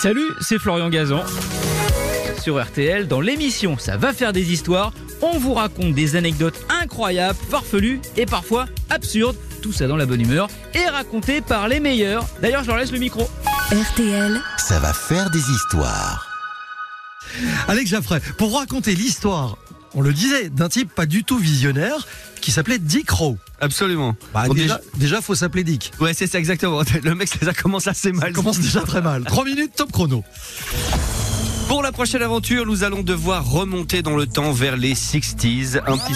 Salut, c'est Florian Gazan. Sur RTL, dans l'émission Ça va faire des histoires, on vous raconte des anecdotes incroyables, farfelues et parfois absurdes. Tout ça dans la bonne humeur et raconté par les meilleurs. D'ailleurs, je leur laisse le micro. RTL, Ça va faire des histoires. Alex Jaffray, pour raconter l'histoire, on le disait, d'un type pas du tout visionnaire qui s'appelait Dick Rowe. Absolument. Bah, Bon, déjà, déjà, faut s'appeler Dick. Ouais, c'est ça exactement. Le mec, ça commence assez mal. Ça commence déjà très mal. 3 minutes, top chrono. Pour la prochaine aventure, nous allons devoir remonter dans le temps vers les 60s. Un petit.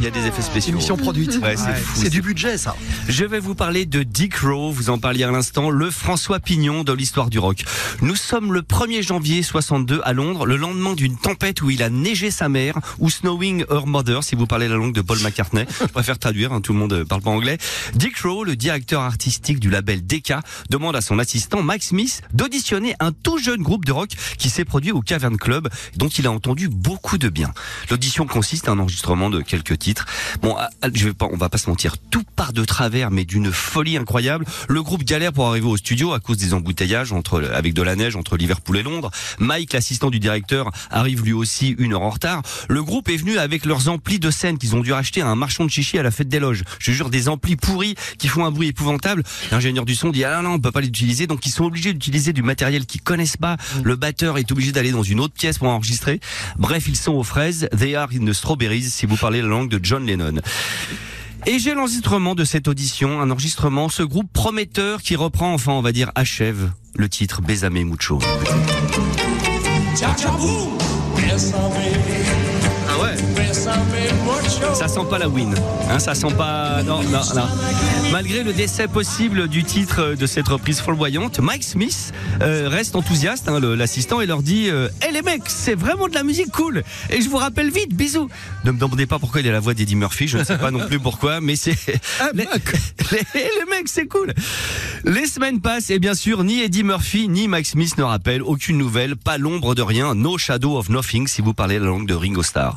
Il y a des effets spéciaux. Émission produite. Ouais, c'est fou, c'est du budget, ça. Je vais vous parler de Dick Rowe, vous en parliez à l'instant, le François Pignon de l'histoire du rock. Nous sommes le 1er janvier 62 à Londres, le lendemain d'une tempête où il a neigé sa mère, ou snowing her mother, si vous parlez la langue de Paul McCartney. Je préfère traduire, hein, tout le monde parle pas anglais. Dick Rowe, le directeur artistique du label Decca, demande à son assistant Mike Smith d'auditionner un tout jeune groupe de rock qui s'est produit au Cavern Club, dont il a entendu beaucoup de bien. L'audition consiste à un enregistrement de quelques titres. Bon, ah, ah, je vais pas, on va pas se mentir, tout part de travers, mais d'une folie incroyable. Le groupe galère pour arriver au studio à cause des embouteillages entre, avec de la neige entre Liverpool et Londres. Mike, l'assistant du directeur, arrive lui aussi une heure en retard. Le groupe est venu avec leurs amplis de scène qu'ils ont dû racheter à un marchand de chichi à la fête des loges. Je jure, des amplis pourris qui font un bruit épouvantable. L'ingénieur du son dit, ah non, on peut pas les utiliser. Donc ils sont obligés d'utiliser du matériel qu'ils connaissent pas. Le batteur est obligé d'aller dans une autre pièce pour enregistrer. Bref, ils sont aux fraises. They are in the strawberries, si vous parlez la langue de John Lennon. Et j'ai l'enregistrement de cette audition, un enregistrement, ce groupe prometteur qui reprend, enfin on va dire achève, le titre Besame Mucho. Ah ouais ça sent pas la win, hein, ça sent pas. Non, non, non. Malgré le décès possible du titre de cette reprise flamboyante, Mike Smith euh, reste enthousiaste, hein, l'assistant, et leur dit euh, Hey les mecs, c'est vraiment de la musique cool Et je vous rappelle vite, bisous Ne me demandez pas pourquoi il a la voix d'Eddie Murphy, je ne sais pas non plus pourquoi, mais c'est. les, les, les mecs, c'est cool Les semaines passent, et bien sûr, ni Eddie Murphy, ni Mike Smith ne rappellent aucune nouvelle, pas l'ombre de rien, no shadow of nothing, si vous parlez la langue de Ringo Starr.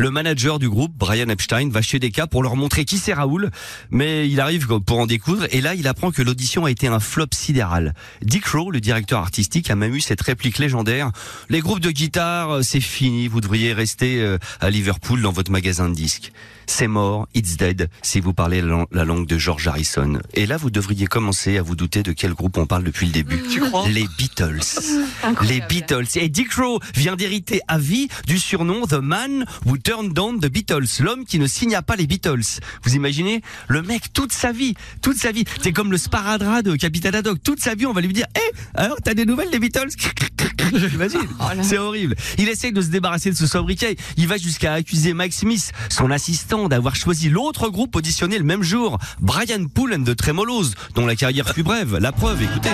Le manager du groupe, Brian Epstein, va chez Decca pour leur montrer qui c'est Raoul, mais il arrive pour en découdre et là il apprend que l'audition a été un flop sidéral. Dick Rowe, le directeur artistique, a même eu cette réplique légendaire "Les groupes de guitare, euh, c'est fini, vous devriez rester euh, à Liverpool dans votre magasin de disques." C'est mort, it's dead, si vous parlez la lang- la langue de George Harrison. Et là, vous devriez commencer à vous douter de quel groupe on parle depuis le début. Tu crois? Les Beatles. Les Beatles. Et Dick Rowe vient d'hériter à vie du surnom The Man Who Turned Down the Beatles, l'homme qui ne signa pas les Beatles. Vous imaginez Le mec, toute sa vie, toute sa vie, c'est comme le sparadrap de Capitaine Haddock. Toute sa vie, on va lui dire, hé, alors t'as des nouvelles des Beatles? Imagine, c'est horrible. Il essaye de se débarrasser de ce sobriquet. Il va jusqu'à accuser Mike Smith, son assistant, d'avoir choisi l'autre groupe auditionné le même jour, Brian Poole and the Tremolos, dont la carrière fut brève. La preuve, écoutez.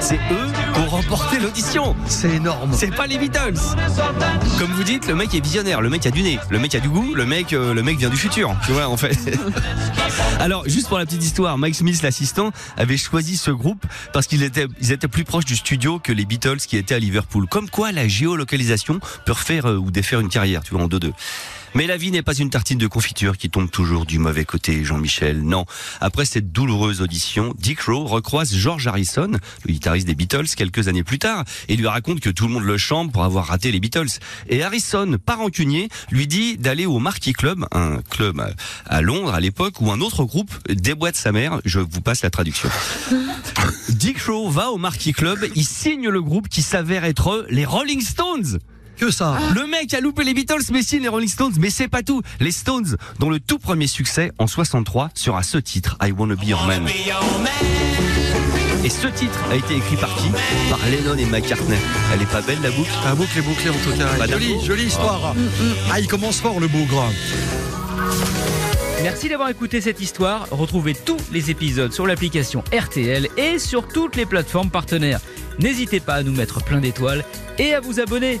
C'est eux remporté l'audition. C'est énorme. C'est pas les Beatles. Comme vous dites, le mec est visionnaire, le mec a du nez, le mec a du goût, le mec, euh, le mec vient du futur. Tu vois, en fait. Alors, juste pour la petite histoire, Mike Smith, l'assistant, avait choisi ce groupe parce qu'ils étaient, ils étaient plus proches du studio que les Beatles qui étaient à Liverpool. Comme quoi, la géolocalisation peut refaire euh, ou défaire une carrière, tu vois, en deux-deux. Mais la vie n'est pas une tartine de confiture qui tombe toujours du mauvais côté, Jean-Michel. Non. Après cette douloureuse audition, Dick Rowe recroise George Harrison, le guitariste des Beatles, quelques années plus tard, et lui raconte que tout le monde le chante pour avoir raté les Beatles. Et Harrison, pas rancunier, lui dit d'aller au Marquis Club, un club à- à Londres à l'époque, où un autre groupe déboîte sa mère. Je vous passe la traduction. Dick Rowe va au Marquis Club, il signe le groupe qui s'avère être les Rolling Stones. Que ça. Le mec a loupé les Beatles, mais si les Rolling Stones, mais c'est pas tout. Les Stones, dont le tout premier succès en 63 sera ce titre, I Wanna Be Your Man. Et ce titre a été écrit par qui? Par Lennon et McCartney. Elle est pas belle la boucle? La boucle est bouclée en tout cas. Jolie, jolie histoire. Ah, il commence fort le bougre. Merci d'avoir écouté cette histoire. Retrouvez tous les épisodes sur l'application RTL et sur toutes les plateformes partenaires. N'hésitez pas à nous mettre plein d'étoiles et à vous abonner.